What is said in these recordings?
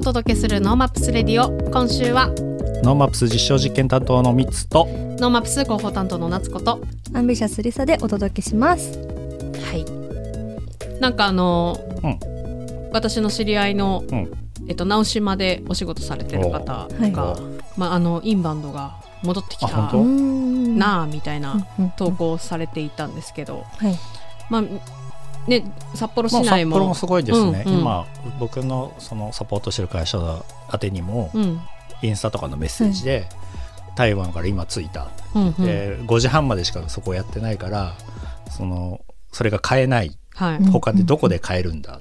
お届けするノーマップスレディオ。今週はノーマップス実証実験担当のミツとノーマップス広報担当の夏子とアンビシャスリサでお届けします。はい。なんかあの、うん。私の知り合いの、うん。えっと、直島でお仕事されてる方が、はい。まあ、あのインバウンドが戻ってきたなあみたいなうん投稿をされていたんですけど、はい。まあね、札幌まあ、市内も,、札幌もすごいですね、うんうん。今僕のそのサポートしてる会社宛てにも、うん。インスタとかのメッセージで、台湾から今着いた、うんうん。で5時半までしかそこやってないからそのそれが買えない。はい。うん他でどこで買えるんだ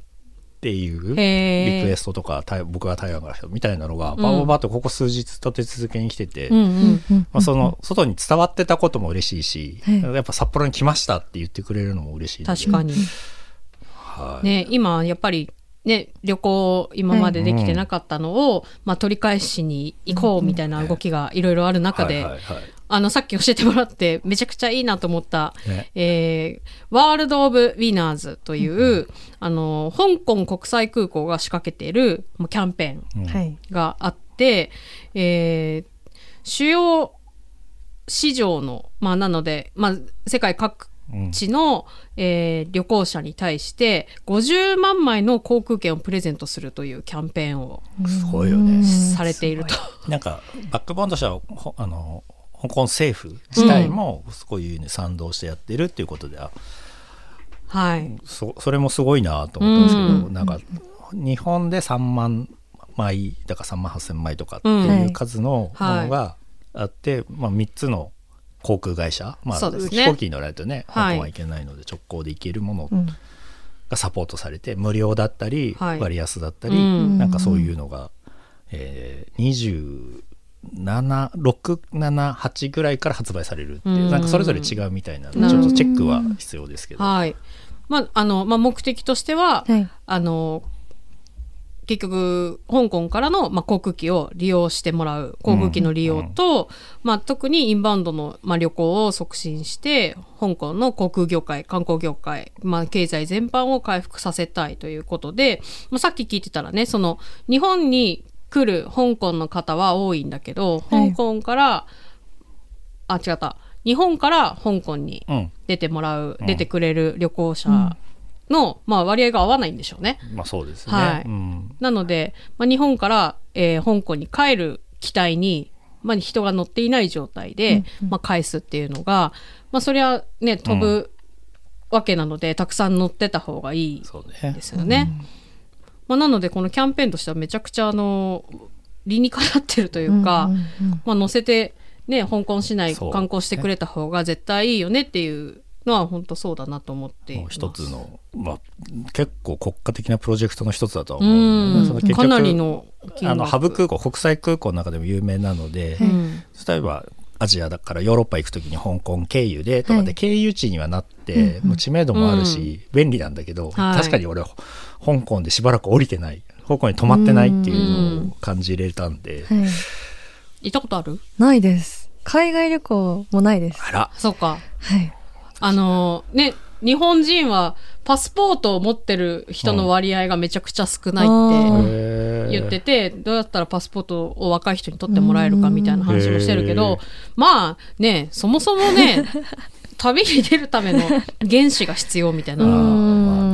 っていうリクエストとか台僕が台湾から来たみたいなのがバババッとここ数日立て続けに来てて、まあ、その外に伝わってたことも嬉しいし、はい。やっぱ札幌に来ましたって言ってくれるのも嬉しい確かに、はい。ね、今やっぱりね旅行今までできてなかったのを、まあ、取り返しに行こうみたいな動きがいろいろある中で、あのさっき教えてもらってめちゃくちゃいいなと思った、ね。えーワールド・オブ・ウィナーズという、あの香港国際空港が仕掛けているキャンペーンはい。があって、えー主要市場の、まあ、なので、まあ、世界各うん地の、えー旅行者に対して50万枚の航空券をプレゼントするというキャンペーンをすごいよね。されていると。なんかバックボーンとしてはほあの香港政府自体もそういうに賛同してやってるっていうことでは、はい。そそれもすごいなと思ったんですけど、うんなんか日本で3万枚だから3万8,000枚とかってうんいう数のものがあって、まあ、3つの航空会社、まあ飛行機に乗られるとねはい。香港は行けないので直行で行けるものうん。がサポートされて無料だったり、はい。割安だったり、うん。なんかそういうのが、えー、27678ぐらいから発売されるっていう、うん。なんかそれぞれ違うみたいなのなるほど。でちょっとチェックは必要ですけど、はい。まあ、あの、まあ、目的としては、はい。あの、結局、香港からの、まあ、航空機を利用してもらう、航空機の利用と、まあ、特にインバウンドの、まあ、旅行を促進して、香港の航空業界、観光業界、まあ、経済全般を回復させたいということで、まあ、さっき聞いてたらね、その、日本に来る香港の方は多いんだけど、はい。香港から、あ、違った。日本から香港にうん。出てもらう、うん。出てくれる旅行者の、まあ、割合が合わないんでしょうね。まあそうですね、はい。うん。なので、まあ、日本から、えー香港に帰る機体に、まあ、人が乗っていない状態で、まあ、返すっていうのが、まあ、そりゃね飛ぶわけなので、たくさん乗ってた方がいいですよね。まあ、なのでこのキャンペーンとしてはめちゃくちゃあの理にかなってるというか、うんうんまあ、乗せて、ね、香港市内観光してくれた方が絶対いいよねっていうのは本当そうだなと思っていもうます一つの、まあ、結構国家的なプロジェクトの一つだと思う。んで、ん。その結局かなりのあのハブ空港国際空港の中でも有名なので、うん。例えばアジアだからヨーロッパ行く時に香港経由でとかではい。経由地にはなって、もう知名度もあるし、便利なんだけど、はい。確かに俺香港でしばらく降りてない。香港に泊まってないっていうのを感じれたんで、はい。行ったことある？ないです。海外旅行もないです。あら。そうか。はい。あのね日本人はパスポートを持ってる人の割合がめちゃくちゃ少ないってあ言ってて、どうやったらパスポートを若い人に取ってもらえるかみたいな話もしてるけへどー、まあね、そもそもね、旅に出るための原資が必要みたいな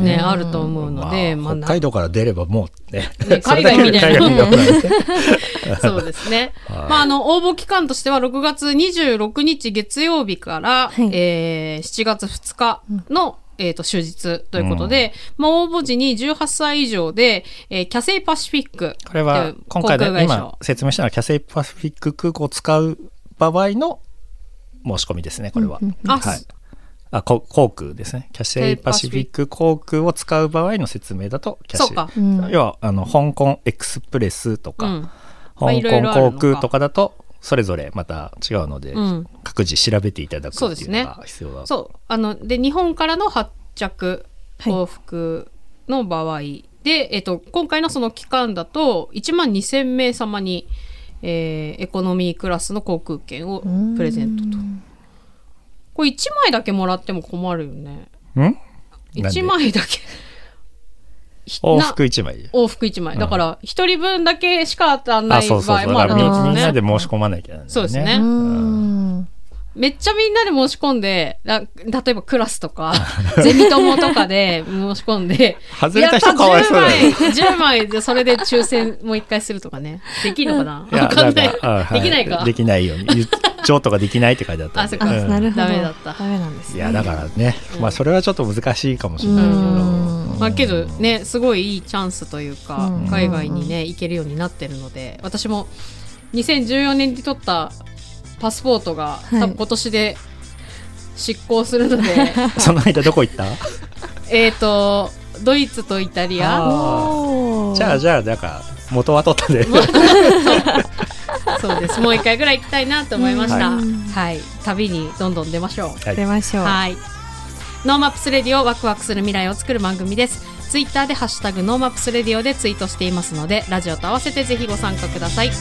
ね、あると思うので、まあまあ北海道から出ればもうね 海外みたいなそうですね。はい。まあ、あの、応募期間としては6月26日月曜日から、はい。えー7月2日の、えっ、と、終日ということで、まあ、応募時に18歳以上で、えーキャセイパシフィック。これは今回で航空会社。今説明したのはキャセイパシフィック空港を使う場合の申し込みですねこれは、うん。あはいあこ航空ですね。キャセイパシフィック航空を使う場合の説明だとキャシそうか。うん。要はあの香港エクスプレスとか、うん。ま香港航空とかだとそれぞれまた違うので、うん。各自調べていただくっていうそうですねのが必要だそう。あの、で、日本からの発着はい。往復の場合で、えっ、と、今回のその期間だと、1万2000名様に、えーエコノミークラスの航空券をプレゼントと。これ1枚だけもらっても困るよね。ん？なんで？1枚だけ。ひ往な復1枚？往復1枚。うん。だから、一人分だけしか当たんなあい場合もあるだからみあーみんなでね。申し込まなきゃね。そうですね。うーん。めっちゃみんなで申し込んで、ら例えばクラスとか、ゼミ友とかで申し込んで、外れた人かわいそうだよ。やった10枚、10枚でそれで抽選もう一回するとかね。できるのかな？いやわかんない。できないか。できないように言っ上とかできないって書いてあったあそっか。あ、うん。なるほど。ダメだった。ダメなんですね。いやだからね、まあそれはちょっと難しいかもしれうないけど、ん。まあけどね、すごいいいチャンスというか、うん。海外にね、行けるようになってるので、私も2014年に取ったパスポートが、い。多分今年で失効するので、その間どこ行った？えっと、ドイツとイタリア、じゃあじゃあなんか元は取った でそうです。もう一回ぐらい行きたいなと思いました。うんはい。旅にどんどん出ましょう。はい出ましょうはい。ノーマップスレディオワクワクする未来を作る番組です。ツイッターでハッシュタグノーマップスレディオでツイートしていますので、ラジオと合わせてぜひご参加ください。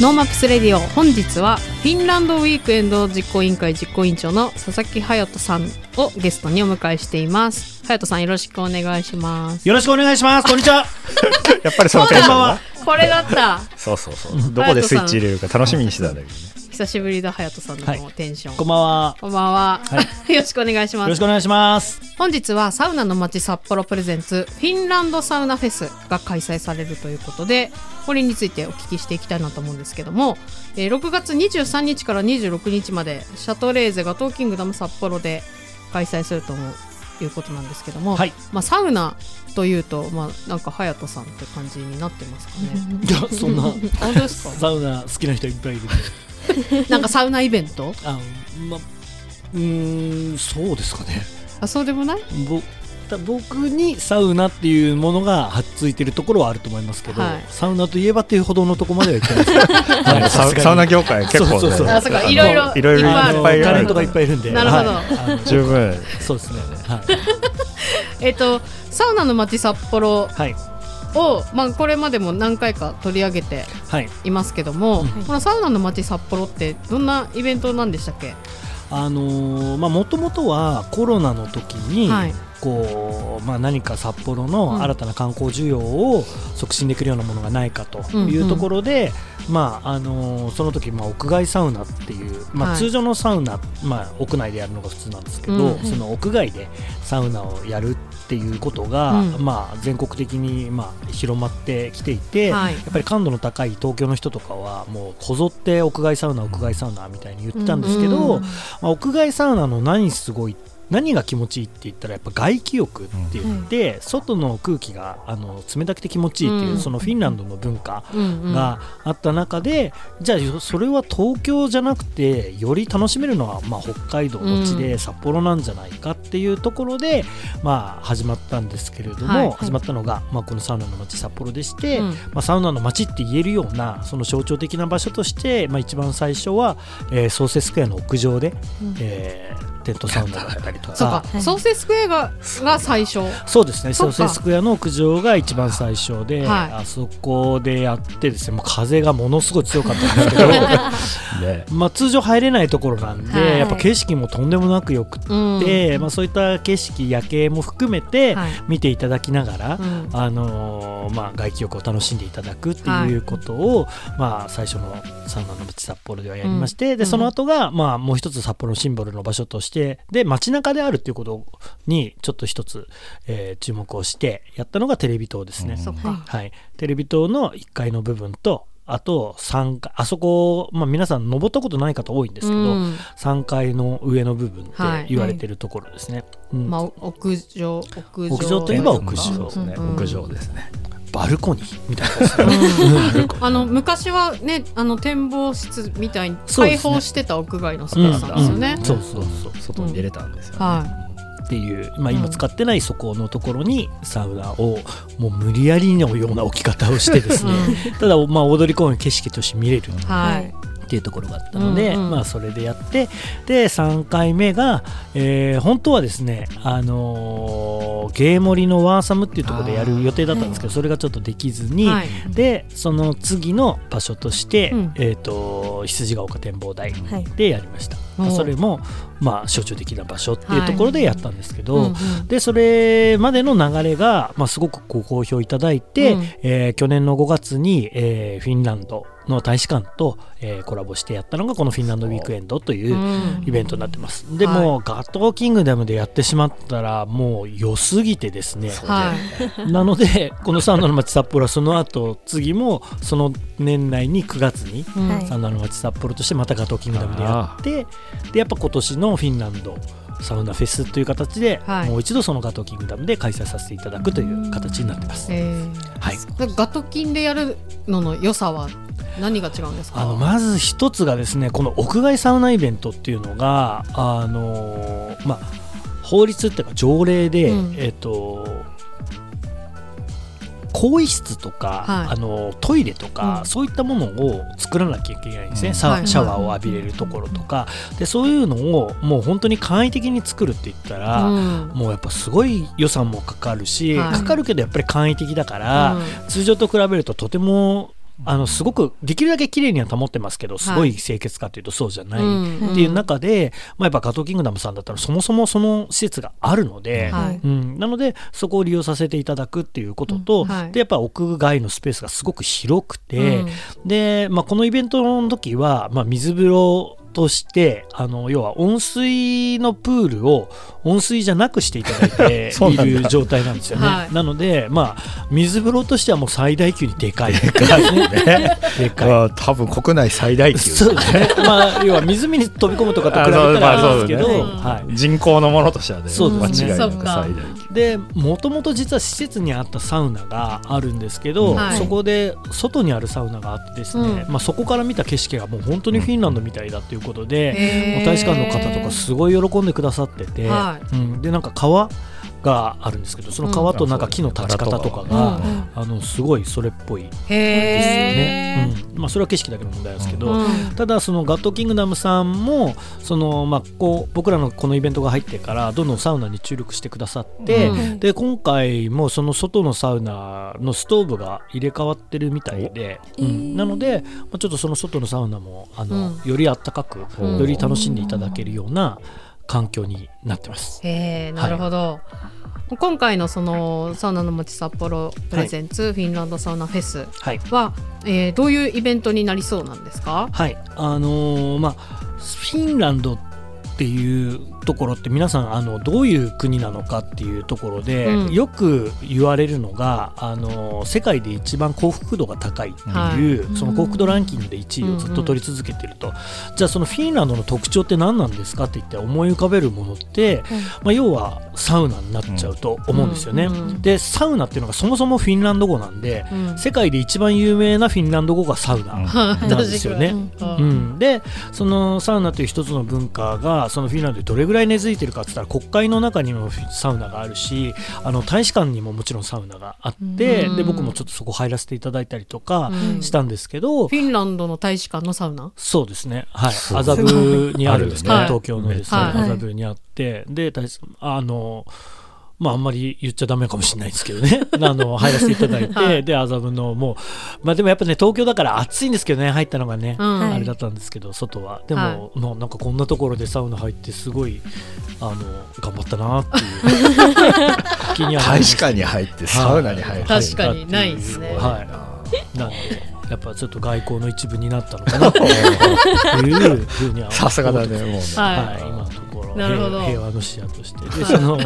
ノーマップスレディオ。本日はフィンランドウィークエンド実行委員会実行委員長の佐々木隼人さんをゲストにお迎えしています。隼人さんよろしくお願いします。よろしくお願いします。こんにちは。やっぱりそのテンションだこれだった。そうそうそう。どこでスイッチ入れるか楽しみにしてたんだけどね久しぶりだ隼人さんのテンション、こんばんは。こんばんは、よろしくお願いします。よろしくお願いします。本日はサウナの街札幌プレゼンツフィンランドサウナフェスが開催されるということでこれについてお聞きしていきたいなと思うんですけども、えー6月23日から26日までシャトレーゼガトーキングダム札幌で開催するということなんですけども、はい。まあ、サウナというと、まあ、なんか隼人さんって感じになってますかね。いや、そんな 本当ですか？サウナ好きな人いっぱいいる。なんかサウナイベント？あ、ま、うーん、そうですかね。あそうでもない？ぼだ僕にサウナっていうものがはっついてるところはあると思いますけど、はい。サウナといえばっていうほどのとこまではいってないです。はいサウナ業界結構ね。そうそうそう。あそうか。いろいろいろいろタレントがいっぱいいるんで。なるほど。はい。十分。そうですね。はい。えっとサウナの街札幌はい。を、まあ、これまでも何回か取り上げてはい。いますけども、うん。このサウナの街札幌ってどんなイベントなんでしたっけ？あのーまあもともとはコロナの時に、はいこうまあ、何か札幌の新たな観光需要を促進できるようなものがないかとうんいうところで、まああのーその時、まあ、屋外サウナっていう、まあ、はい。通常のサウナ、まあ、屋内でやるのが普通なんですけど、うんその屋外でサウナをやるっていうことが、うん。まあ、全国的に、まあ、広まってきていて、はい。やっぱり感度の高い東京の人とかはもうこぞって屋外サウナ屋外サウナみたいに言ってたんですけど、うんまあ、屋外サウナの何すごい何が気持ちいいって言ったらやっぱ外気浴って言って、外の空気があの冷たくて気持ちいいっていう、うん。そのフィンランドの文化うんうん。があった中で、じゃあそれは東京じゃなくてより楽しめるのは、まあ、北海道の地うで札幌なんじゃないかっていうところで、まあ、始まったんですけれども、はい始まったのが、まあ、このサウナの街札幌でして、うん。まあ、サウナの街って言えるようなその象徴的な場所として、まあ、一番最初は、えー、ソーセスクエアの屋上で、えーテントサウナだったりとそうか。か。はい。ソーセスクエアがが最初。そうですね、そっか。ソーセスクエアの屋上が一番最初で、はい。あそこでやってですね、もう風がものすごい強かったんですけど、ね。まあ通常入れないところなんで、はい。やっぱ景色もとんでもなくよくうん。て、まあそういった景色、夜景も含めてはい。見ていただきながら、うん。あのーまあ、外気浴を楽しんでいただくっていうことを、まあ、最初のサウナの街札幌ではやりまして、うん。でその後が、まあ、もう一つ札幌のシンボルの場所としてで街中であるっていうことにちょっと一つ、えー注目をしてやったのがテレビ塔ですね。うん。はい、テレビ塔の1階の部分とあと3階あそこ、まあ、皆さん登ったことない方多いんですけど、うん。3階の上の部分ってはい。言われてるところですね。うん。まあ、屋上屋上といえば屋上。ね。うん。屋上ですねバルコニーみたいな。あの昔はねあの展望室みたいに開放してた屋外のスペースなんですよね。そうそうそう。外に出れたんですよね。はっていう、まあ、今使ってないそこのところにサウナをもう無理やりのような置き方をしてですね、ただまあ踊り込む景色として見れるい、はい、っていうところがあったので、うんうん。まあ、それでやってで3回目が、えー本当はですね、あのーゲーモリのワーサムっていうところでやる予定だったんですけどそれがちょっとできずに、はい。でその次の場所として、うん。えー、と羊ヶ丘展望台はい。でやりました。おおうそれもまあ象徴的な場所っていうところでやったんですけど、うんうんでそれまでの流れが、まあ、すごくご好評いただいて、うん。えー去年の5月に、えーフィンランドの大使館と、えーコラボしてやったのがこのフィンランドウィークエンドといううん。イベントになってます。でも、ガトーキングダムでやってしまったらもう良すぎてですね。はい。なのでこのサウナの街札幌はその後次もその年内に9月にうん。はいサウナの街札幌としてまたガトーキングダムでやってでやっぱ今年のフィンランドサウナフェスという形で、はい。もう一度そのガトーキングダムで開催させていただくという形になってます。えー。はい。ガトキンでやるのの良さは何が違うんですか？あのまず一つがですねこの屋外サウナイベントっていうのがあのまあ法律っていうか条例で、うん。えっ、と更衣室とか、はい。あのトイレとか、うん。そういったものを作らなきゃいけないんですね、うん。シャワーを浴びれるところとか、でそういうのをもう本当に簡易的に作るって言ったら、うん。もうやっぱすごい予算もかかるし、はい。かかるけどやっぱり簡易的だから、通常と比べるととてもあのすごくできるだけ綺麗には保ってますけどすごい清潔かというとそうじゃないうん。っていう中で、まあ、やっぱガトーキングダムさんだったらそもそもその施設があるので、はい。うん、なのでそこを利用させていただくっていうことと、でやっぱ屋外のスペースがすごく広くて、うん。で、まあ、このイベントの時は、まあ、水風呂としてあの要は温水のプールを温水じゃなくしていただいて いる状態なんですよね。はい。なので、まあ、水風呂としてはもう最大級にでかい。でかい。でかい。あ多分国内最大級。そうですね。まあ、要は湖に飛び込むとかと比べたらですけど。人口のものとしてはねそうですね。間違いなくそっか。最大級。でもともと実は施設にあったサウナがあるんですけど、はい。そこで外にあるサウナがあってですね、うん。まあ、そこから見た景色がもう本当にフィンランドみたいだということで、う大使館の方とかすごい喜んでくださってて、はうん、でなんか川があるんですけどその川となんか木の立ち方とかうんが、うん。あのすごいそれっぽいですよね、うん。まあ、それは景色だけの問題ですけど、うん。ただそのガットキングダムさんもその、まあ、こう僕らのこのイベントが入ってからどんどんサウナに注力してくださって、うん。で今回もその外のサウナのストーブが入れ替わってるみたいで、うん。なので、まあ、ちょっとその外のサウナもあの、うん。よりあったかく、うんより楽しんでいただけるような環境になってます。へえなるほど、今回のそのサウナの街札幌プレゼンツ、フィンランドサウナフェスはい。は、えーどういうイベントになりそうなんですか？はい。あのーまあフィンランドっていうところって皆さんあのどういう国なのかっていうところで、うん。よく言われるのがあの世界で一番幸福度が高いっていう、はい。その幸福度ランキングで1位をずっと取り続けてると、じゃあそのフィンランドの特徴って何なんですかって言って思い浮かべるものって、まあ、要はサウナになっちゃうと思うんですよね。うんうんでサウナっていうのがそもそもフィンランド語なんで、うん。世界で一番有名なフィンランド語がサウナ。なんですよ ね。うん。うん、でそのサウナという一つの文化がそのフィンランドでどれぐらい根付いてるかって言ったら国会の中にもサウナがあるしあの大使館にももちろんサウナがあって、うん。で僕もちょっとそこ入らせていただいたりとかうんしたんですけど、フィンランドの大使館のサウナ？そうですね。はい。麻布にあるんですけね東京のですねはい。麻布にあってで大使あのまああんまり言っちゃダメかもしれないですけどね。あの入らせていただいて、はい。で麻布のもうまあでもやっぱね東京だから暑いんですけどね入ったのがね、うん。はい。あれだったんですけど外は。でも、はい。もうなんかこんなところでサウナ入ってすごいあの頑張ったなっていう 気にはなりま大した使館に入ってサウナに入る確かにないですね。はい。なんでやっぱちょっと外交の一部になったのかなという ふうにはさすがだねもうね。はい。はい、ろなるほど。平平和の視野として。でその、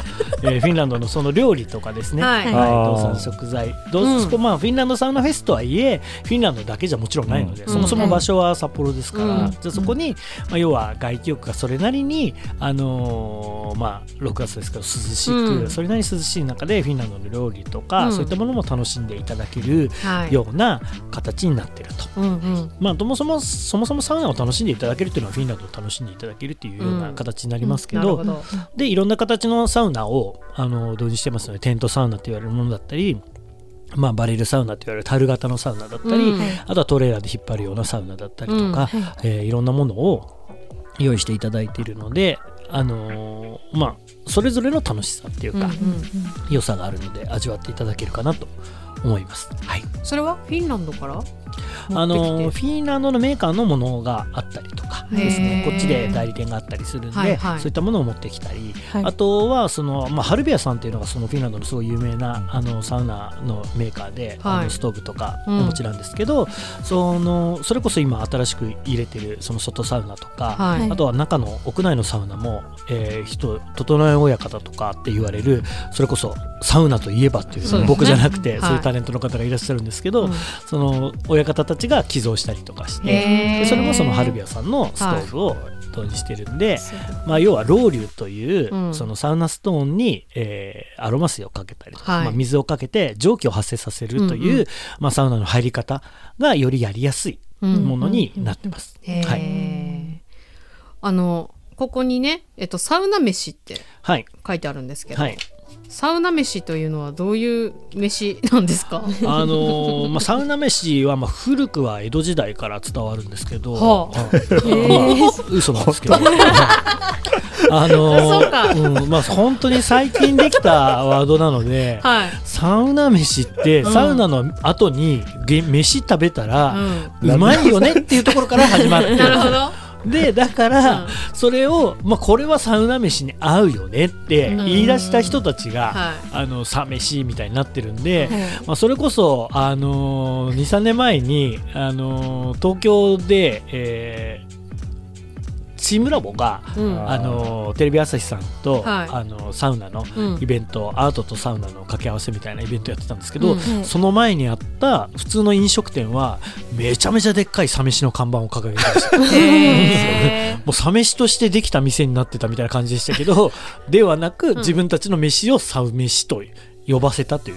えーフィンランドのその料理とかですね、はい。はい。食材。どううん。そこまあフィンランドサウナフェスとはいえフィンランドだけじゃもちろんないので、うん。そもそも場所は札幌ですから、うん。じゃあそこに、まあ、要は外気浴がそれなりに、あのーまあ、6月ですけど涼しく、うん。それなりに涼しい中でフィンランドの料理とか、うん。そういったものも楽しんでいただけるはい。ような形になっていると。うんうん。まあ、そもそもそもそもサウナを楽しんでいただけるっていうのはフィンランドを楽しんでいただけるっていうような形になりますけど,、なるほど。でいろんな形のサウナをあの導入してますのでテントサウナって言われるものだったり、まあ、バレルサウナって言われる樽型のサウナだったり、うん。あとはトレーラーで引っ張るようなサウナだったりとか、うん。はい。えーいろんなものを用意していただいているので、あのーまあ、それぞれの楽しさっていうか、うんうん。良さがあるので味わっていただけるかなと思います。はい。それは？フィンランドから？あのフィンランドのメーカーのものがあったりとかですね。こっちで代理店があったりするんで、はいはい。そういったものを持ってきたり、はい。あとはその、まあ、ハルビアさんっていうのがそのフィンランドのすごい有名なあのサウナのメーカーで、はい。あのストーブとかうん。お持ちなんですけど、そのそれこそ今新しく入れてるその外サウナとか、はい。はいあとは中の屋内のサウナも、えー人整え親方とかって言われるそれこそサウナといえばっていうね。僕じゃなくて、はい。そういうタレントの方がいらっしゃるんですけど、うん。その親方たちが寄贈したりとかしてでそれもそのハルビアさんのストーブを導入してるんで、まあ、要はロウリュという、うん。そのサウナストーンに、えーアロマ水をかけたりとか、はい。まあ、水をかけて蒸気を発生させるという、うんうんまあ、サウナの入り方がよりやりやすいものになってます。へー。はい。あのここにね、えっと、サウナ飯ってはい。書いてあるんですけど、はいサウナ飯というのはどういう飯なんですか？あのーまあ、サウナ飯はまあ古くは江戸時代から伝わるんですけど、はあ。はい。まあ嘘なんですけど、あのーそうんまあ、本当に最近できたワードなので、はい、サウナ飯ってうん。サウナの後にげ飯食べたらううまいよねっていうところから始まって。ん、なるほどでだから、うん。それを、まあ、これはサウナ飯に合うよねって言い出した人たちが、はい。あのサ飯みたいになってるんで、はい。まあ、それこそ、あのー、23年前に、あのー東京で、えーチームラボが、うん。あのーテレビ朝日さんと、はい。あのーサウナのうん。イベント、アートとサウナの掛け合わせみたいなイベントやってたんですけど、うん。はいその前にあった普通の飲食店はめちゃめちゃでっかいサ飯の看板を掲げてました。へ もうサ飯としてできた店になってたみたいな感じでしたけどではなく、ん。自分たちの飯をサウ飯と呼ばせたという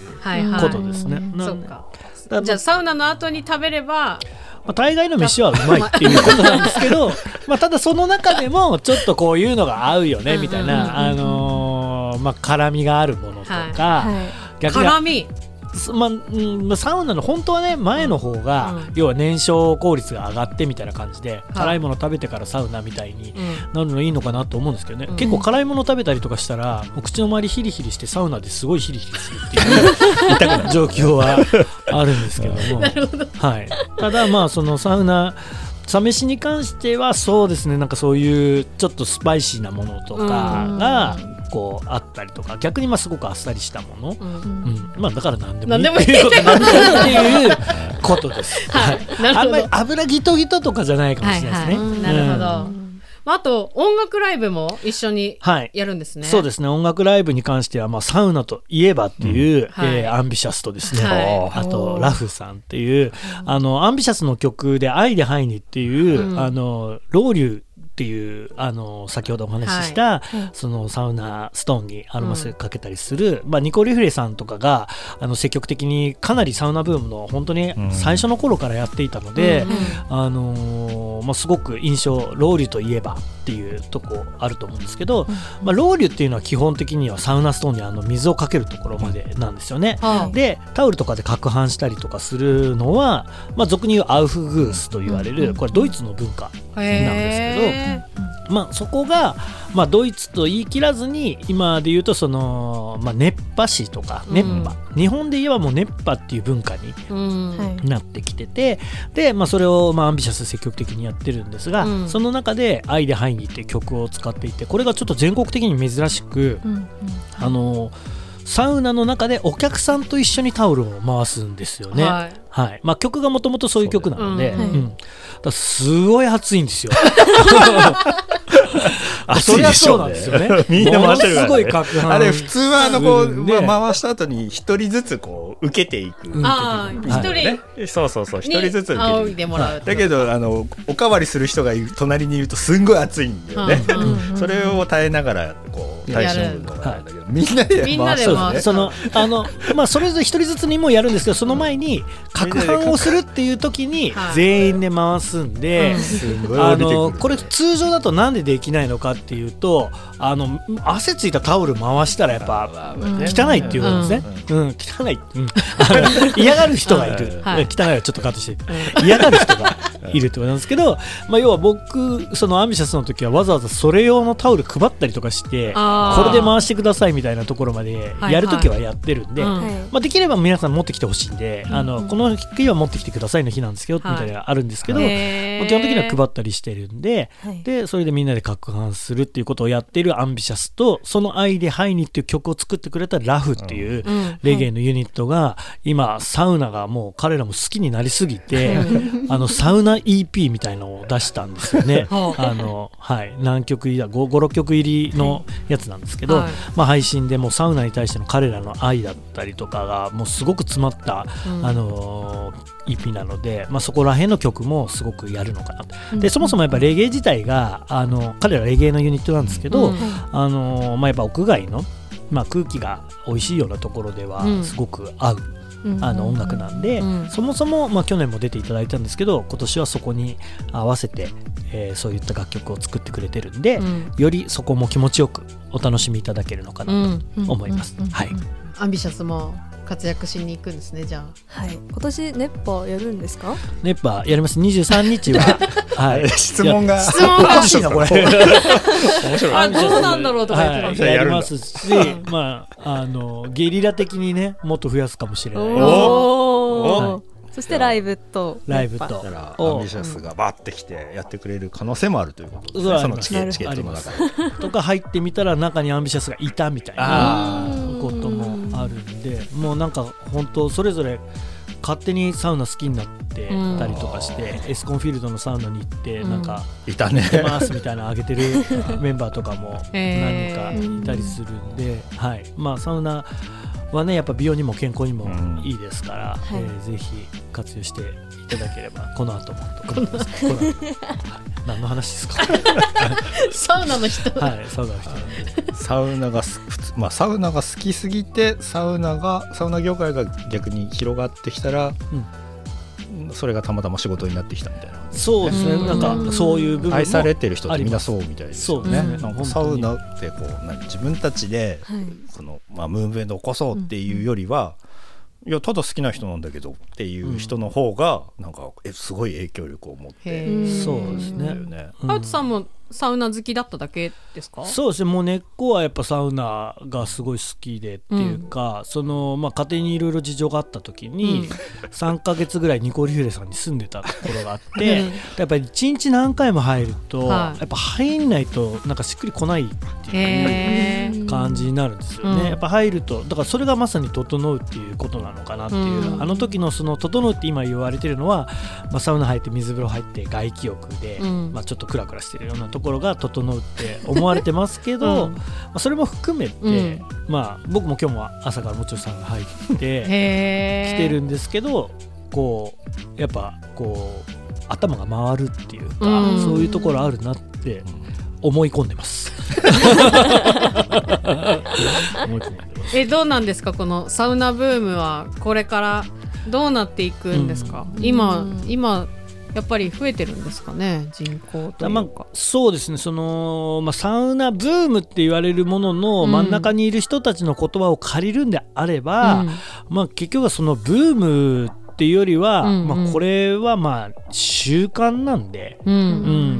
ことですね。うん。なんでそっかだじゃあサウナの後に食べればまあ、大概の飯はうまいっていうことなんですけど まあただその中でも ちょっとこういうのが合うよねみたいな、あのーまあ、辛みがあるものとか、は逆に辛み。すまあサウナの本当はね前の方が、うん。要は燃焼効率が上がってみたいな感じで、い。辛いもの食べてからサウナみたいにうん。なるのいいのかなと思うんですけどね、うん。結構辛いもの食べたりとかしたらもう口の周りヒリヒリしてサウナですごいヒリヒリするっていう状況は あるんですけども。はい、ただまあそのサウナサ飯に関してはそうですね。なんかそういうちょっとスパイシーなものとかがこうあったりとか逆にまあすごくあっさりしたもの、うん。うん、まあだから何でもいい。っていうことなんだっていうことです。はい。あんまり油ギトギトとかじゃないかもしれないですね。はいはい。なるほど、あ、あと音楽ライブも一緒にはい。やるんですね。そうですね。音楽ライブに関しては、まあ、サウナといえばっていう、うん。はい。えーアンビシャスとですね、はい。あとラフさんっていうあのアンビシャスの曲で「愛でハイに」っていう、うん。あのロウリュっていうあの先ほどお話しした、そのサウナストーンにアロマ水かけたりする、まあ、ニコ・リフレさんとかがあの積極的にかなりサウナブームの本当に最初の頃からやっていたので、うんあのーまあ、すごく印象ロウリュといえばっていうとこあると思うんですけど、まあ、ロウリュっていうのは基本的にはサウナストーンにあの水をかけるところまでなんですよね。はあでタオルとかで攪拌したりとかするのは、まあ、俗に言うアウフグースと言われるこれドイツの文化なんですけど、まあ、そこが、まあ、ドイツと言い切らずに今で言うとその、まあ、熱波師とか熱波、日本で言えばもう熱波っていう文化になってきててで、まあ、それを、まあ、アンビシャス積極的にやってるんですが、うん。その中で「愛でハイに」っていう曲を使っていてこれがちょっと全国的に珍しく、うん。うん。あのサウナの中でお客さんと一緒にタオルを回すんですよね。はい。はい。まあ、曲がもともとそういう曲なので、だすごい暑いんですよ。暑いでしょうね。そりゃそうなんですよね。みんな回してるからね。すごい攪拌あれ普通はあのこう、ね。まあ回した後に一人ずつこう受けていく、うん。ああ一人ね。そうそうそう。一に人ずつ受けてだけどあのおかわりする人がいる隣にいるとすんごい暑いんだよね、それを耐えながらこう対処するのだけど、みんなでみんなでそのあのまあそれぞれ一人ずつにもやるんですけど、その前に攪拌をするっていう時にはい。全員で回すんで。あのこれ通常だとなんでできないのかっていうとあの汗ついたタオル回したらやっぱうん。汚いっていうことですね、うん。汚い、嫌がる人がいる、はい。汚いはちょっとカットして。嫌がる人がいるってことなんですけど、まあ、要は僕そのアンビシャスの時はわざわざそれ用のタオル配ったりとかしてこれで回してくださいみたいなところまでやる時はやってるんで、うん。はい。まあ、できれば皆さん持ってきてほしいんで、あのこの日は持ってきてくださいの日なんですけど、はい。みたいなのがあるんですけど、まあ基本的には配ったりしてるんで、はい。でそれでみんなで攪拌するっていうことをやっているアンビシャスとその愛でハイニっていう曲を作ってくれたラフっていううん。レゲエのユニットが今サウナがもう彼らも好きになりすぎてあのサウナ EP みたいのを出したんですよね。はあのはい、何曲入りだ？56曲入りのやつなんですけど、はい。まあ、配信でもうサウナに対しての彼らの愛だったりとかがもうすごく詰まった、うん。あのー EP なので、まあ、そこら辺の曲もすごくやるのかな。と。でそもそもやっぱレゲエ自体があの彼らレゲエのユニットなんですけど、うん。あのーまあ、やっぱ屋外の、まあ、空気が美味しいようなところではうん。すごく合う、あの音楽なんで、うんそもそも、まあ、去年も出ていただいたんですけど今年はそこに合わせて、えーそういった楽曲を作ってくれてるんで、うん。よりそこも気持ちよくお楽しみいただけるのかうなとん。思います。はい、アンビシャスも活躍しに行くんですねじゃはい。今年熱波やるんですか？熱波やります。23日は、はい、質問が質問が。おかしいなこれ。面白い。あどうなんだろうとか言ってまはい、やりますし、まああのゲリラ的にねもっと増やすかもしれない。おおはい。そしてライブとライブと。アンビシャスがバッてきてやってくれる可能性もあるということですそうねあります。なるそのチケチケットの中で。とか入ってみたら中にアンビシャスがいたみたいなあこともあるんでもうなんか本当それぞれ勝手にサウナ好きになってたりとかして、エスコンフィールドのサウナに行ってうん。なんかいたね。出ますみたいなの上げてるメンバーとかも何かいたりするんで、はい。まあ、サウナはねやっぱ美容にも健康にもいいですから、うんえーぜひ活用していただければ。この後も。と思いますこの後はい何の話ですか？サウナの人。はいサウナの人サウナがす普通まあサウナが好きすぎてサウナがサウナ業界が逆に広がってきたら、それがたまたま仕事になってきたみたいな。そうですね。うん。なんかそういう部分も愛されてる人ってみんなそうみたいですよね。ね。なんかサウナってこう何自分たちではい。その、まあ、ムーブメントを起こそうっていうよりは、いやただ好きな人なんだけどっていう人の方がなんかえすごい影響力を持ってそうですね。ハウトさんもサウナ好きだっただけですか？そうですね。もう根っこはやっぱサウナがすごい好きでっていうか、そのまあ家庭にいろいろ事情があった時に、3か月ぐらいニコリフレさんに住んでたところがあって、うん。やっぱり1日何回も入ると、はい。やっぱ入んないとなんかしっくりこないっていう感じになるんですよね、うん。やっぱ入るとだからそれがまさに整うっていうことなのかなっていう、うん。あの時のその整うって今言われてるのは、まあ、サウナ入って水風呂入って外気浴で、うん。まあ、ちょっとクラクラしてるようなところが整うって思われてますけど、うん。まあ、それも含めて、うん。まあ、僕も今日も朝からもちろんさんが入って へー。きてるんですけどこうやっぱこう頭が回るっていうか、うん。そういうところあるなって思い込んでます。思い込んでます。えどうなんですか？このサウナブームはこれからどうなっていくんですか、うん。今うん。今やっぱり増えてるんですかね人口といまうか。あ、、そうですね。その、まあ、サウナブームって言われるもののうん。真ん中にいる人たちの言葉を借りるんであれば、うん。まあ、結局はそのブームっていうよりは、うんうん。まあ、これはまあ習慣なんで、うん。う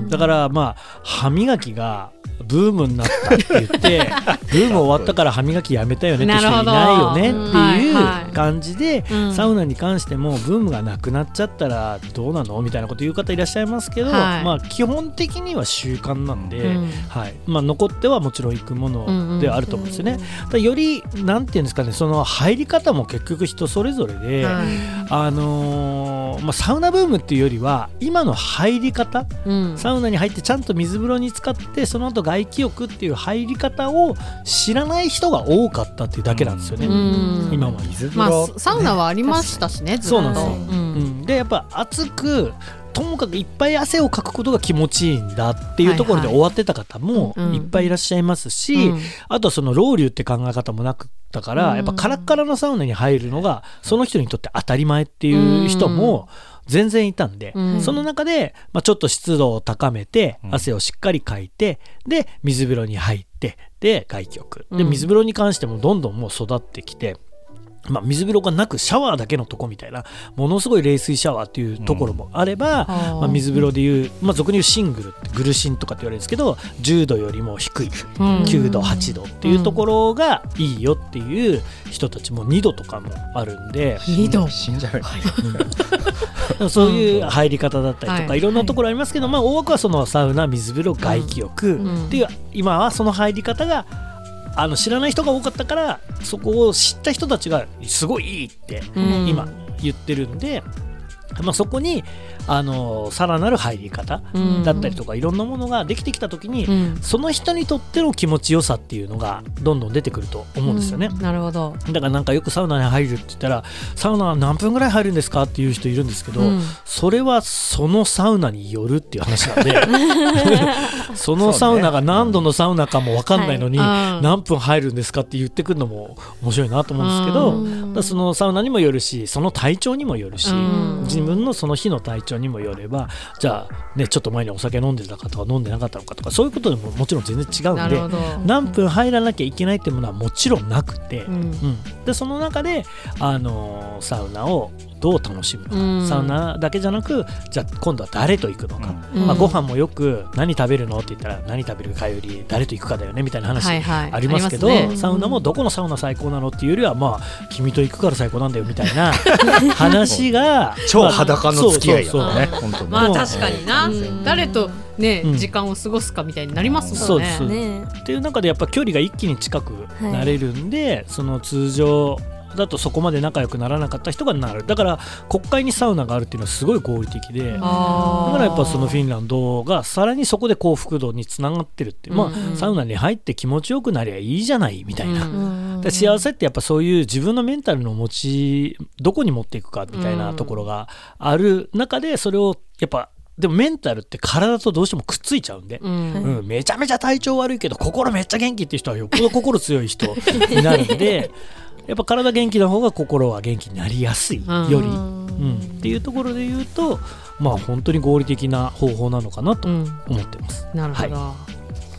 ん、だからまあ歯磨きがブームになったって言って ブーム終わったから歯磨きやめたよねって人いないよねっていいうはい感じで、うん。サウナに関してもブームがなくなっちゃったらどうなのみたいなこと言う方いらっしゃいますけど、はい。まあ基本的には習慣なんで、うん。はい。まあ、残ってはもちろん行くものではあると思うんですよね。だよりなんていうんですかねその入り方も結局人それぞれで、はい。あのーまあ、サウナブームっていうよりは今の入り方うん。サウナに入ってちゃんと水風呂に浸かってその後外気浴っていう入り方を知らない人が多かったっていうだけなんですよね、うん。今まで。ま水風呂、あサウナはありましたしねずっとそうなんですよ。うん。うん、でやっぱ熱くともかくいっぱい汗をかくことが気持ちいいんだっていうところではいはい終わってた方もうん。いっぱいいらっしゃいますし、うん。あとはそのロウリュって考え方もなくったから、うん。やっぱカラッカラのサウナに入るのがその人にとって当たり前っていう人も全然いたんで、うん。その中で、まあ、ちょっと湿度を高めてうん。汗をしっかりかいてで水風呂に入ってで外気浴。でうん。水風呂に関してもどんどんもう育ってきて。まあ、水風呂がなくシャワーだけのとこみたいなものすごい冷水シャワーっていうところもあれば、まあ、水風呂でいう、まあ、俗に言うシングルってグルシンとかって言われるんですけど10度よりも低い9度8度っていうところがいいよっていう人たちも2度とかもあるんで。2度。死んじゃうよ、そういう入り方だったりとか、い。ろんなところありますけど、まあ、大枠はそのサウナ水風呂外気浴っていう今はその入り方があの知らない人が多かったからそこを知った人たちがすごいいいって今言ってるんで、まあ、そこにあのさらなる入り方だったりとか、いろんなものができてきた時に、その人にとっての気持ちよさっていうのがどんどん出てくると思うんですよね。なるほど。だからなんかよくサウナに入るって言ったらサウナ何分ぐらい入るんですかっていう人いるんですけど、それはそのサウナによるっていう話なんで そのサウナが何度のサウナかも分かんないのに、何分入るんですかって言ってくるのも面白いなと思うんですけど、そのサウナにもよるしその体調にもよるし、自分のその日の体調にもよればじゃあねちょっと前にお酒飲んでたかとか飲んでなかったのかとかそういうことでももちろん全然違うんで何分入らなきゃいけないっていうものはもちろんなくて、うん、うん、でその中で、あのー、サウナをどう楽しむのか、うん、サウナだけじゃなくじゃあ今度は誰と行くのか、うん、まあ、ご飯もよく何食べるの？って言ったら何食べるかより誰と行くかだよねみたいな話ありますけど、はいはいね、サウナもどこのサウナ最高なの？っていうよりはまあ君と行くから最高なんだよみたいな 話が超裸の付き合いよねまあ確かにな、誰とね、時間を過ごすかみたいになりますもんね。ねっていう中でやっぱ距離が一気に近くなれるんで、はい、その通常だとそこまで仲良くならなかった人がなる。だから国会にサウナがあるっていうのはすごい合理的で。だからやっぱそのフィンランドがさらにそこで幸福度につながってるって。まあサウナに入って気持ちよくなりゃいいじゃないみたいな、幸せってやっぱそういう自分のメンタルの持ちどこに持っていくかみたいなところがある中でそれをやっぱでもメンタルって体とどうしてもくっついちゃうんで、うん、うん、めちゃめちゃ体調悪いけど心めっちゃ元気っていう人はよっぽど心強い人になるんで やっぱ体元気な方が心は元気になりやすいより、うん、っていうところで言うとまあ本当に合理的な方法なのかなと思ってます。なるほど、はい。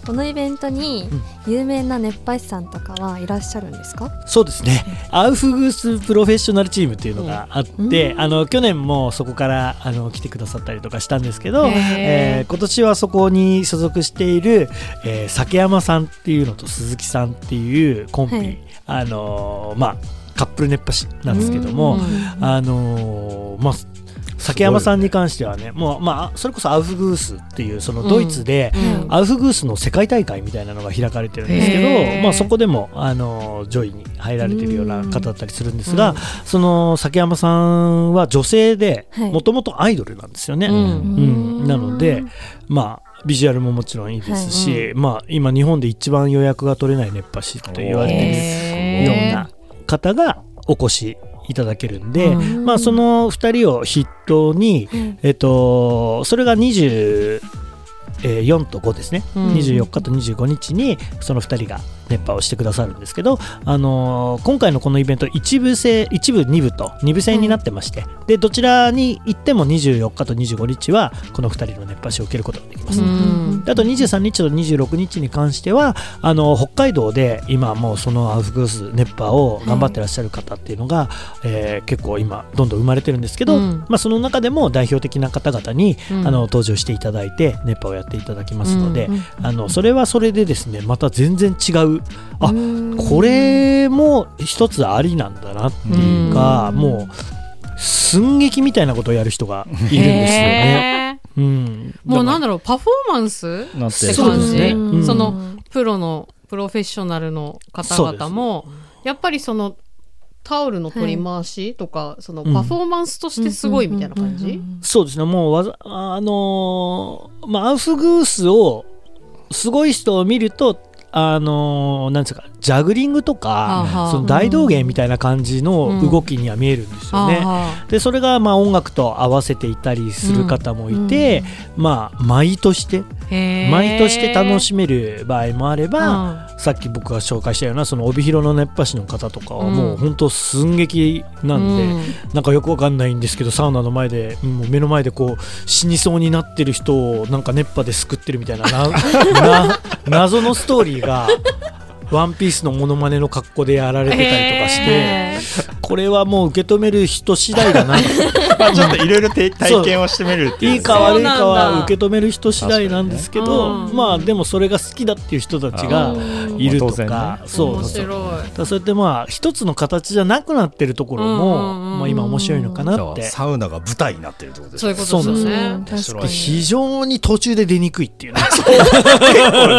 このイベントに有名な熱波師さんとかはいらっしゃるんですか、そうですね。アウフグースプロフェッショナルチームっていうのがあって、うん、あの去年もそこからあの来てくださったりとかしたんですけど、えー、今年はそこに所属している、えー、酒山さんっていうのと鈴木さんっていうコンビ、はい、あのー、まあカップル熱波師なんですけども、あのー、まあ崎山さんに関してはねもうまあそれこそアウフグースっていうそのドイツでアウフグースの世界大会みたいなのが開かれてるんですけど、まあ、そこでもあの上位に入られてるような方だったりするんですが、その崎山さんは女性でもともとアイドルなんですよね。うん。なのでまあビジュアルももちろんいいですし、はいまあ、今日本で一番予約が取れない熱波師と言われているような方がお越しいただけるんで、まあ、その2人を筆頭に、えっと、それが20、えー、4と5ですね、うん、24日と25日にその2人が熱波をしてくださるんですけど、あのー、今回のこのイベント一部制一部二部と二部制になってまして、うん、でどちらに行っても24日と25日はこの2人の熱波師を受けることができます、うん、あと23日と26日に関してはあの北海道で今もうそのアウフグース熱波を頑張ってらっしゃる方っていうのが、はい、えー、結構今どんどん生まれてるんですけど、うん、まあ、その中でも代表的な方々に、あの登場していただいて熱波をやっていただきますので、あのそれはそれでですねまた全然違うあこれも一つありなんだなっていうかもう寸劇みたいなことをやる人がいるんですよね。うん、もうなんだろうパフォーマンスって感じ、ね。うん、そのプロのプロフェッショナルの方々もやっぱりそのタオルの取り回しとか、はい、そのパフォーマンスとしてすごいみたいな感じ、そうですね。もうわざあのー、まあアウフグースをすごい人を見るとあのなんですかジャグリングとかその大道芸みたいな感じの動きには見えるんですよね。うん、でそれがまあ音楽と合わせていたりする方もいて、うん、まあ舞として舞として楽しめる場合もあれば、さっき僕が紹介したようなその帯広の熱波師の方とかはもう本当寸劇なんで、うん、なんかよくわかんないんですけどサウナの前でもう目の前でこう死にそうになってる人をなんか熱波で救ってるみたいなな 謎のストーリーがワンピースのモノマネの格好でやられてたりとかして、へこれはもう受け止める人次第だな まあちょっといろいろ体験をしてみるっていう。いいか悪いかは受け止める人次第なんですけど、確かに。ねまあでもそれが好きだっていう人たちがいるとか、ねそうそう。面白い。だからそうやってまあ一つの形じゃなくなってるところも、うんうんうん。まあ、今面白いのかなって。サウナが舞台になってるってことですそういうことですね。非常に途中で出にくいっていうね。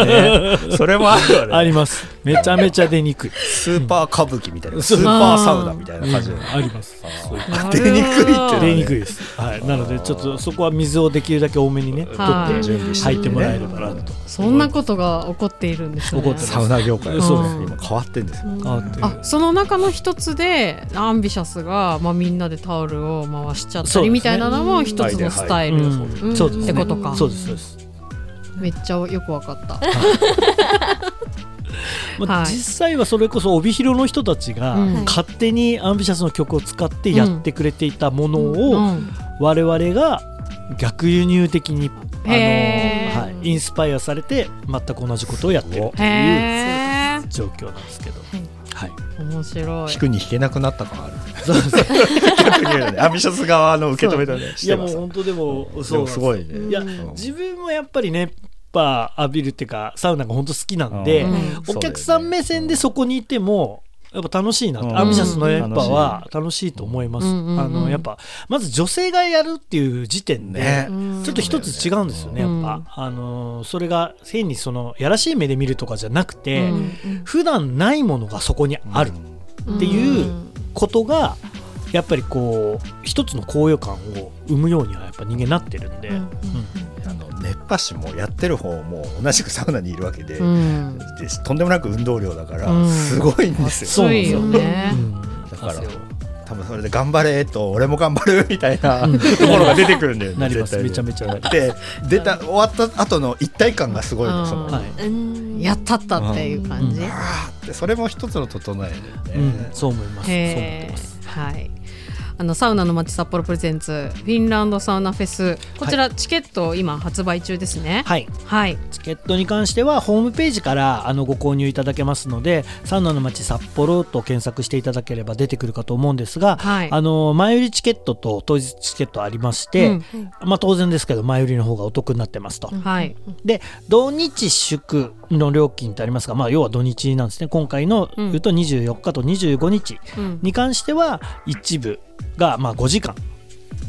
ね。それもあるよね。ありますめちゃめちゃ出にくい、スーパー歌舞伎みたいな。スーパーサウナみたいな感じでうん。あります。あ出にくいってね。出にくいです、はい、なのでちょっとそこは水をできるだけ多めにね取はい。って準備して入ってもらえればなと。そんなことが起こっているんですね。起こってサウナ業界そうです今変わってんですよ。あってあその中の一つでアンビシャスが、まあ、みんなでタオルを回しちゃったりみたいなのも一つのスタイル、ってことか。そうですそうです。めっちゃよくわかったまあはい。実際はそれこそ帯広の人たちがうん。勝手にアンビシャスの曲を使ってやってくれていたものをうん我々が逆輸入的にあの、はい、インスパイアされて全く同じことをやってるっていう状況なんですけど、はい、面白い。弾くに弾けなくなった感ある。そう。で す逆に言うとねアンビシャス側の受け止めとね。いやもう本当でもでそうもすごいね。いやうん。自分もやっぱり熱波浴びるっていうかサウナが本当好きなんで、うん。お客さん目線でそこにいてもやっぱ楽しいな、うん。アンビシャスの熱波は楽しいと思います、うん。うん。うん。あのやっぱまず女性がやるっていう時点で、ね。うんちょっと一つ違うんですよね、うん。やっぱ、あのーそれが変にそのやらしい目で見るとかじゃなくて、うん。普段ないものがそこにあるっていうことがやっぱりこう一つの高揚感を生むようにはやっぱ人間なってるんで、うん。うん熱波師もやってる方も同じくサウナにいるわけで,、うん。でとんでもなく運動量だからうん。すごいんですよ、そうなんですよね。うん。だから多分それで頑張れと俺も頑張るみたいなところが出てくるんだよねなります。めちゃめちゃで出た終わった後の一体感がすごいのその、うん。はい。うん。やったったっていう感じ、うん。あーってそれも一つの整えだよね、うん、そう思います。そう思ってます。はいあのサウナの街札幌プレゼンツフィンランドサウナフェス。こちら、チケット今発売中ですね。はい。はい。チケットに関してはホームページからあのご購入いただけますのでサウナの街札幌と検索していただければ出てくるかと思うんですが、はい。あの前売りチケットと当日チケットありまして、うん。まあ、当然ですけど前売りの方がお得になってますと。はい。で土日祝の料金ってありますが、まあ、要は土日なんですね。今回のうん。言うと24日と25日うん。に関しては一部がまあ5時間、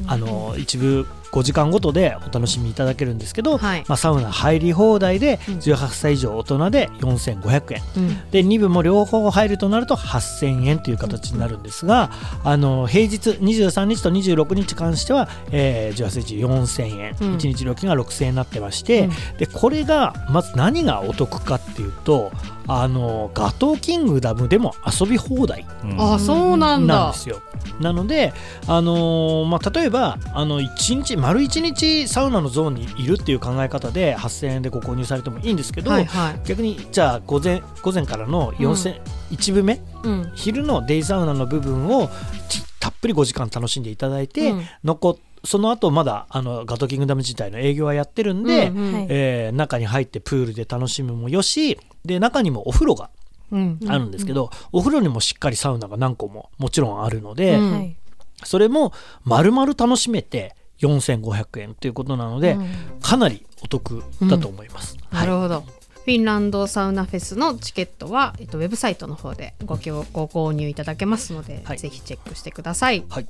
あの一部5時間ごとでお楽しみいただけるんですけど、はい。まあ、サウナ入り放題でうん。18歳以上大人で4500円。うん。で2部も両方入るとなると8000円という形になるんですが、あの平日23日と26日に関しては、えー、18歳以上4000円、うん。1日料金が6000円になってまして、うん。でこれがまず何がお得かっていうとあのガトーキングダムでも遊び放題うん。あそうなんだ。なんですよ。なので、あのーまあ、例えばあの1日丸1日サウナのゾーンにいるっていう考え方で8000円でご購入されてもいいんですけど、はいはい。逆にじゃあ午前午前からの4000、1部目うん。昼のデイサウナの部分をちたっぷり5時間楽しんでいただいて、うん。残その後まだあのガトキングダム自体の営業はやってるんで、うんうん。はい。えー中に入ってプールで楽しむもよしで中にもお風呂がうん。あるんですけど、お風呂にもしっかりサウナが何個ももちろんあるので、うん。はい。それも丸々楽しめて4500円ということなので、うんかなりお得だと思います。はいなるほど。フィンランドサウナフェスのチケットは、えっと、ウェブサイトの方でごご購入いただけますので、はいぜひチェックしてください。はい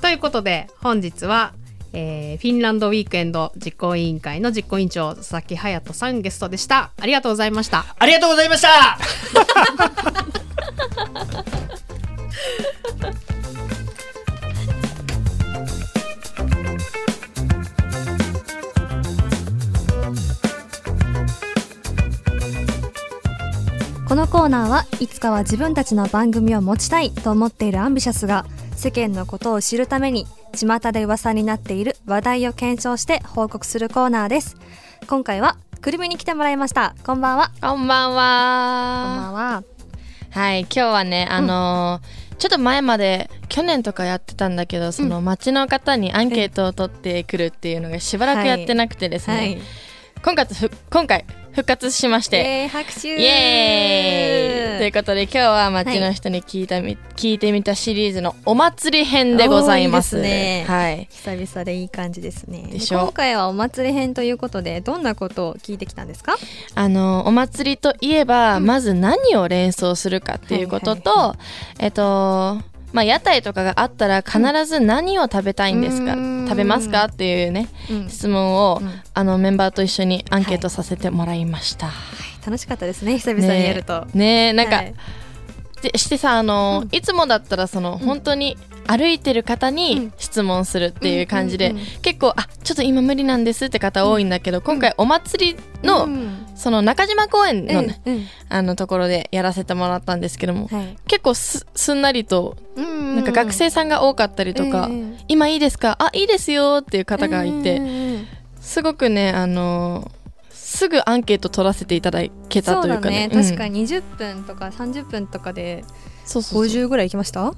ということで本日は、えーフィンランドウィークエンド実行委員会の実行委員長佐々木隼人さんゲストでした。ありがとうございました。ありがとうございました このコーナーはいつかは自分たちの番組を持ちたいと思っているアンビシャスが世間のことを知るために巷で噂になっている話題を検証して報告するコーナーです。今回はくるみに来てもらいました。こんばんは。こんばんこんばは。んは。はい、今日はね、あのーちょっと前まで去年とかやってたんだけど、その街の方にアンケートを取ってくるっていうのがしばらくやってなくてですね、はい。今回ふ今回復活しまして。イエーイ拍手。イエーイ。ということで今日は街の人に聞いたみ、聞いてみたシリーズのお祭り編でございます。いいですね。はい。久々でいい感じですね。でしょ。今回はお祭り編ということでどんなことを聞いてきたんですか？あのお祭りといえば、まず何を連想するかっていうことと、はえっとまあ屋台とかがあったら必ず何を食べたいんですか、うん。食べますか？っていうねうん。質問を、うん。あのメンバーと一緒にアンケートさせてもらいました、楽しかったですね久々にやると、ねえなんか、はいでしてさあの、いつもだったらその、本当に歩いてる方うにん。質問するっていう感じで、うんうんうん結構あちょっと今無理なんですって方多いんだけど、今回お祭りの、うんその中島公園のね、うんうん。あのところでやらせてもらったんですけども、はい。結構すすんなりとななんか学生さんが多かったりとか、今いいですか？あいいですよっていう方がいて、すごくねあのーすぐアンケート取らせていただけたというかね。ね。確かに、に20分とか30分とかでそうそうそう。50ぐらい行きました？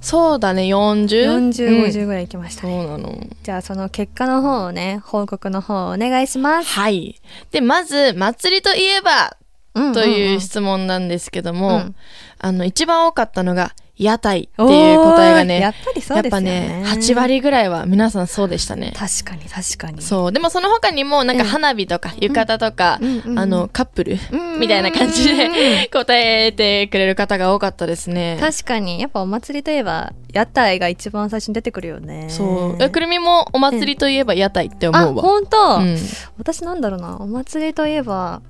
そうだね。40? 4050うん。ぐらい行きました。そうね、なの。じゃあその結果の方をね報告の方お願いします、はい。でまず祭りといえばうん。という質問なんですけども、うん。あの一番多かったのが屋台っていう答えがねやっぱりそうですよね。やっぱね8割ぐらいは皆さんそうでしたね。確かに確かに。そう。でもその他にもなんかうん。花火とか浴衣とか、うんあのカップルうん。みたいな感じで答えてくれる方が多かったですね。確かに。やっぱお祭りといえば屋台が一番最初に出てくるよね。そう。えくるみもお祭りといえば屋台って思あうわ。本当、うん。私なんだろうな。お祭りといえば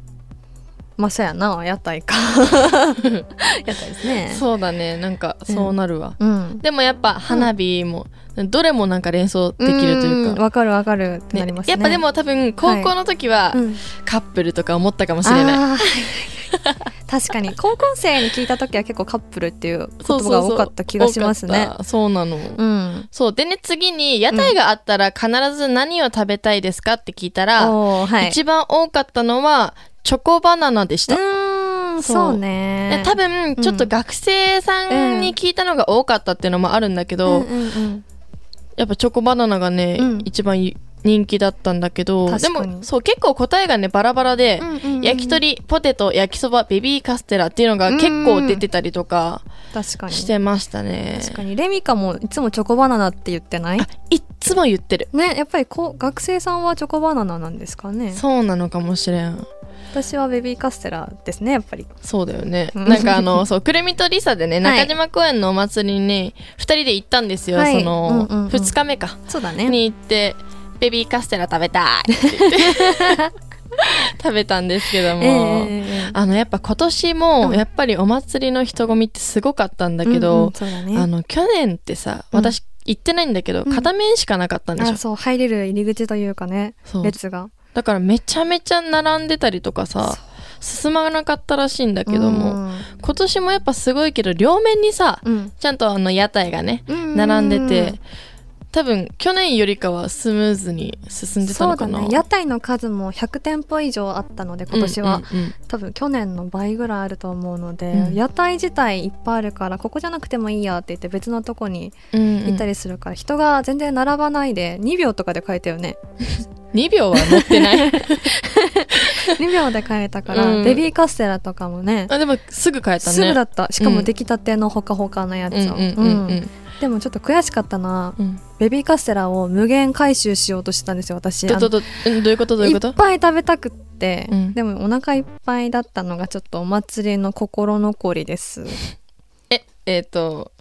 まあそうやな。屋台か。屋台ですね。そうだね。なんかそうなるわ。うん。でもやっぱ花火も、どれもなんか連想できるというか。んわかるわかる。ってなりますね。やっぱでも多分高校の時はうん。カップルとか思ったかもしれない。確かに。高校生に聞いた時は結構カップルっていう言葉が多かった気がしますね。そうなの。うん。そう。でね次に屋台があったら必ず何を食べたいですかって聞いたら、おーはい。一番多かったのはチョコバナナでした。うーんそう。ね。で多分ちょっと学生さんに聞いたのが多かったっていうのもあるんだけど、うん。うんうんやっぱチョコバナナがね、うん。一番人気だったんだけどでもそう結構答えがねバラバラで、うんうんうん焼き鳥ポテト焼きそばベビーカステラっていうのが結構出てたりとか確かにしてましたね。確かにレミカもいつもチョコバナナって言ってない？いっつも言ってる。ねやっぱりこう学生さんはチョコバナナなんですかねそうなのかもしれん。私はベビーカステラですねやっぱりそうだよね。うんなんかあの、そう、くるみとりさでね、はい中島公園のお祭りにね、二人で行ったんですよ。はいその、うんうんうん二日目か。そうだねに行って、ベビーカステラ食べたいって言って。食べたんですけども、ええええあの、やっぱ今年も、やっぱりお祭りの人混みってすごかったんだけうんうどん、そうだね。あの、去年ってさ、うん。私行ってないんだけど、うん。片面しかなかったんでしょ？あそう入れる入り口というかねそう。列が。だからめちゃめちゃ並んでたりとかさ、進まなかったらしいんだけども、今年もやっぱすごいけど両面にさ、うん。ちゃんとあの屋台がねうん。並んでて多分去年よりかはスムーズに進んでたそうだのかなね。屋台の数も100店舗以上あったので今年は、うんうん。うん多分去年の倍ぐらいあると思うので、うん。屋台自体いっぱいあるからここじゃなくてもいいやって言って別のとこにうんうん。行ったりするから、人が全然並ばないで2秒とかで買えたよね。2秒は乗ってない。2秒で買えたから、うん。ベビーカステラとかもね。あでもすぐ帰ったね。すぐだった。しかうん。も出来たてのほかほかなやつを、うんうんうんうん。うんでもちょっと悔しかったな。うん。ベビーカステラを無限回収しようとしてたんですよ私。どどどうんどういうこと？どういうこと？いっぱい食べたくって、うん。でもお腹いっぱいだったのがちょっとお祭りの心残りです。ええっ、と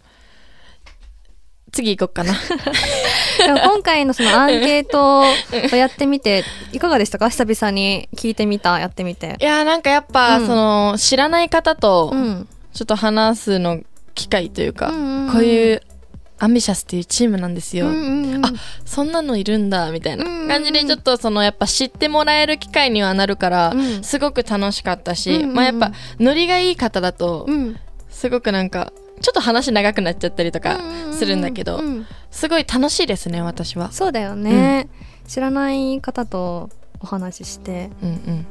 次行こっかな。でも今回のそのアンケートをやってみていかがでしたか？久々に聞いてみたやってみて。いやーなんかやっぱ、うん。その知らない方とうん。ちょっと話すの機会というか、うんうんうん。こういうアンビシャスっていうチームなんですよ、うんうんうん。あそんなのいるんだみたいな。うんうんうん。感じでちょっとそのやっぱ知ってもらえる機会にはなるから、うん。すごく楽しかったし、うんうんうん。まあやっぱノリがいい方だとうん。すごくなんかちょっと話長くなっちゃったりとかするんだけど、うんすごい楽しいですね私は。そうだよね、知らない方とお話しして。うん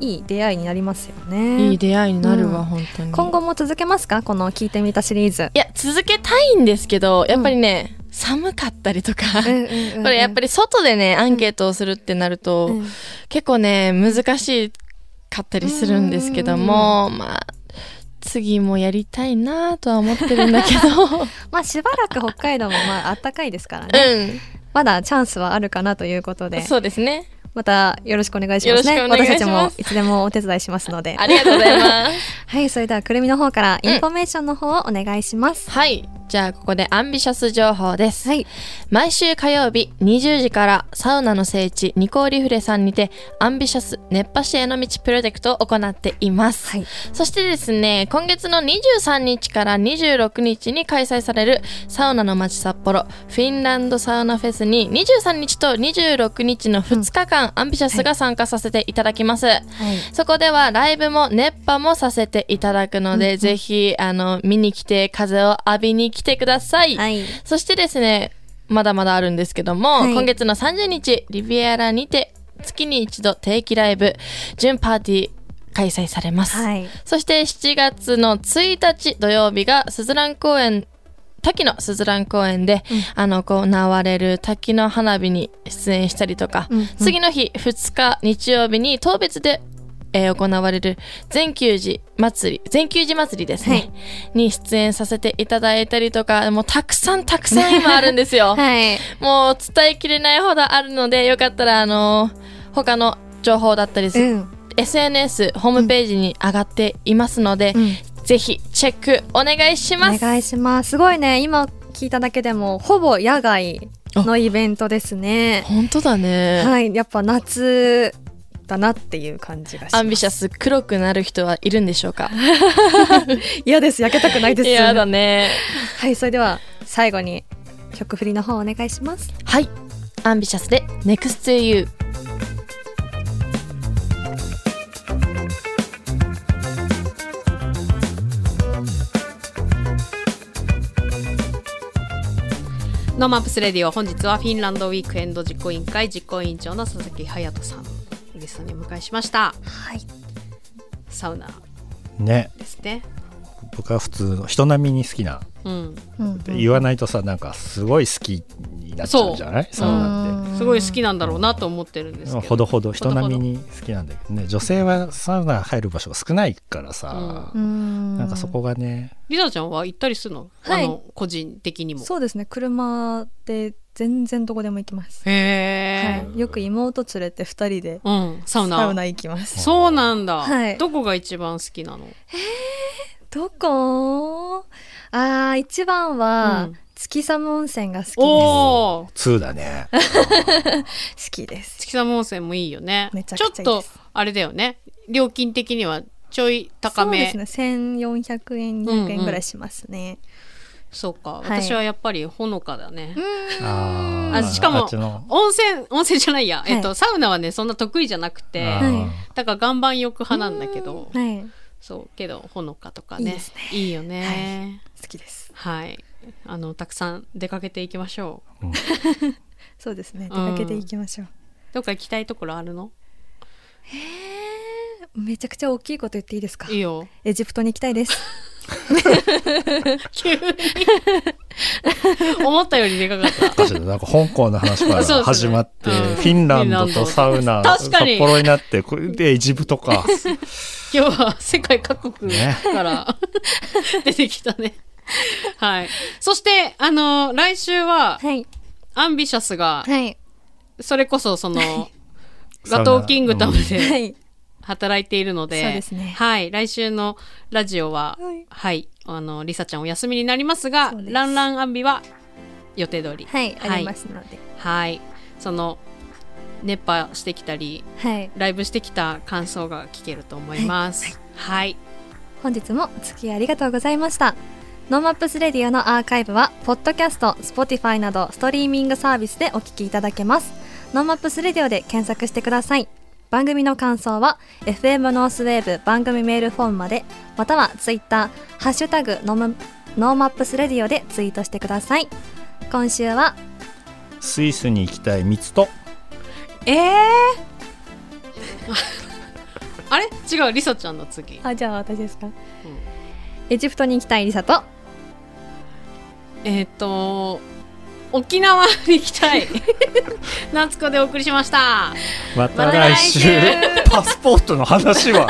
いい出会いになりますようね。ん、いい出会いになるわ、うん。本当に。今後も続けますか？この聞いてみたシリーズ。いや続けたいんですけどやっぱりね、寒かったりとか、これやっぱりり外でねアンケートをするってなると、結構ね難しいかったりするんですけども、まあ、次もやりたいなとは思ってるんだけど。まあしばらく北海道もまあ暖かいですからね。まだチャンスはあるかなということで。そうですね。またよろしくお願いしますね。私たちもいつでもお手伝いしますので。ありがとうございます。はい、それではくるみの方からインフォメーションの方をお願いします。うん、はい。じゃあここでアンビシャス情報です。はい。毎週火曜日20時からサウナの聖地ニコーリフレさんにてアンビシャス熱波師への道プロジェクトを行っています。はい。そしてですね、今月の23日から26日に開催されるサウナの街札幌フィンランドサウナフェスに23日と26日の2日間、うん、アンビシャスが参加させていただきます。はい。そこではライブも熱波もさせていただくので、うん、ぜひあの見に来て風を浴びに来てください。はい、そしてですね、まだまだあるんですけども、はい、今月の30日、リビエラにて月に一度定期ライブ、準パーティー、開催されます、はい、そして7月の1日土曜日がすずらん公園滝のすずらん公園で、うん、あの行われる滝の花火に出演したりとか、うんうん、次の日2日日曜日に当別でえー、行われる全球寺祭り、全球寺祭りですね、はい、に出演させていただいたりとか、もうたくさんたくさん今あるんですよ。はい、もう伝えきれないほどあるので、よかったら、あのー、他の情報だったりする、うん、SNS、ホームページに上がっていますので、うん、ぜひチェックお願いします。お願いします。すごいね、今聞いただけでも、ほぼ野外のイベントですね。本当だね。はい、やっぱ夏だなっていう感じがします。アンビシャス黒くなる人はいるんでしょうか？嫌です。焼けたくないです嫌だね。はいそれでは最後に曲振りの方お願いします。はい。アンビシャスで NEXT to You ノーマップスレディオ本日はフィンランドウィークエンド実行委員会実行委員長の佐々木隼人さんゲストにお迎えしました。はい。サウナね。ですね。僕は普通の人並みに好きな、うん、言わないとさなんかすごい好きになっちゃうじゃない？サウナって。すごい好きなんだろうなと思ってるんですけど。ほどほど人並みに好きなんだけどね。女性はサウナ入る場所が少ないからさ、うん、なんかそこがね。リザちゃんは行ったりするの,、はい、あの個人的にも。そうですね。車で全然どこでも行きますへはい、よく妹連れて2人で、うん、サウナサウナ行きますそうなんだ、はい、どこが一番好きなの？えー、どこ？あー一番は、うん月寒温泉が好きです。おお、2だね。好きです。月寒温泉もいいよね。めちゃくちゃちょっとあれだよね。料金的にはちょい高め。そうですね。千四百円200円ぐらいしますね。うんうんそうか、私はやっぱりほのかだね。あしかも温泉温泉じゃないや、えっとサウナはねそんな得意じゃなくて、だから岩盤浴派なんだけど、そう。けどほのかとかね。いいよね、好きです。はい。あのたくさん出かけていきましょう。そうですね。出かけていきましょう。どっか行きたいところあるの？へえめちゃくちゃ大きいこと言っていいですか？いいよ。エジプトに行きたいです。急に。思ったよりでかかった。確かになんか香港の話から始まって、ねうん、フィンランドとサウナ札幌になってこれでエジプトか。今日は世界各国から、出てきたね。はい。そしてあの来週は、はい、アンビシャスが、はい、それこそそのガトーキングダムで、はい働いているので、そうですね。はい。来週のラジオは、はい、はい、あの、りさちゃんお休みになりますが、ランランアンビは予定通り。はい、ありますので。はい。その、熱波してきたり、はい、ライブしてきた感想が聞けると思います。はい。はい、本日もお付き合いありがとうございました。 NoMaps Radio のアーカイブは、ポッドキャスト、 Spotify などストリーミングサービスでお聞きいただけます。NoMaps Radio で検索してください。番組の感想は FM ノースウェーブ番組メールフォームまでまたはツイッターハッシュタグノー NoMaps Radio でツイートしてください。今週はスイスに行きたいミツと。えー、あれ？違うリサちゃんの次。あじゃあ私ですか、うん、エジプトに行きたいリサと？えっ、ー、と沖縄に行きたい。夏子でお送りしました。また来週。パスポートの話は？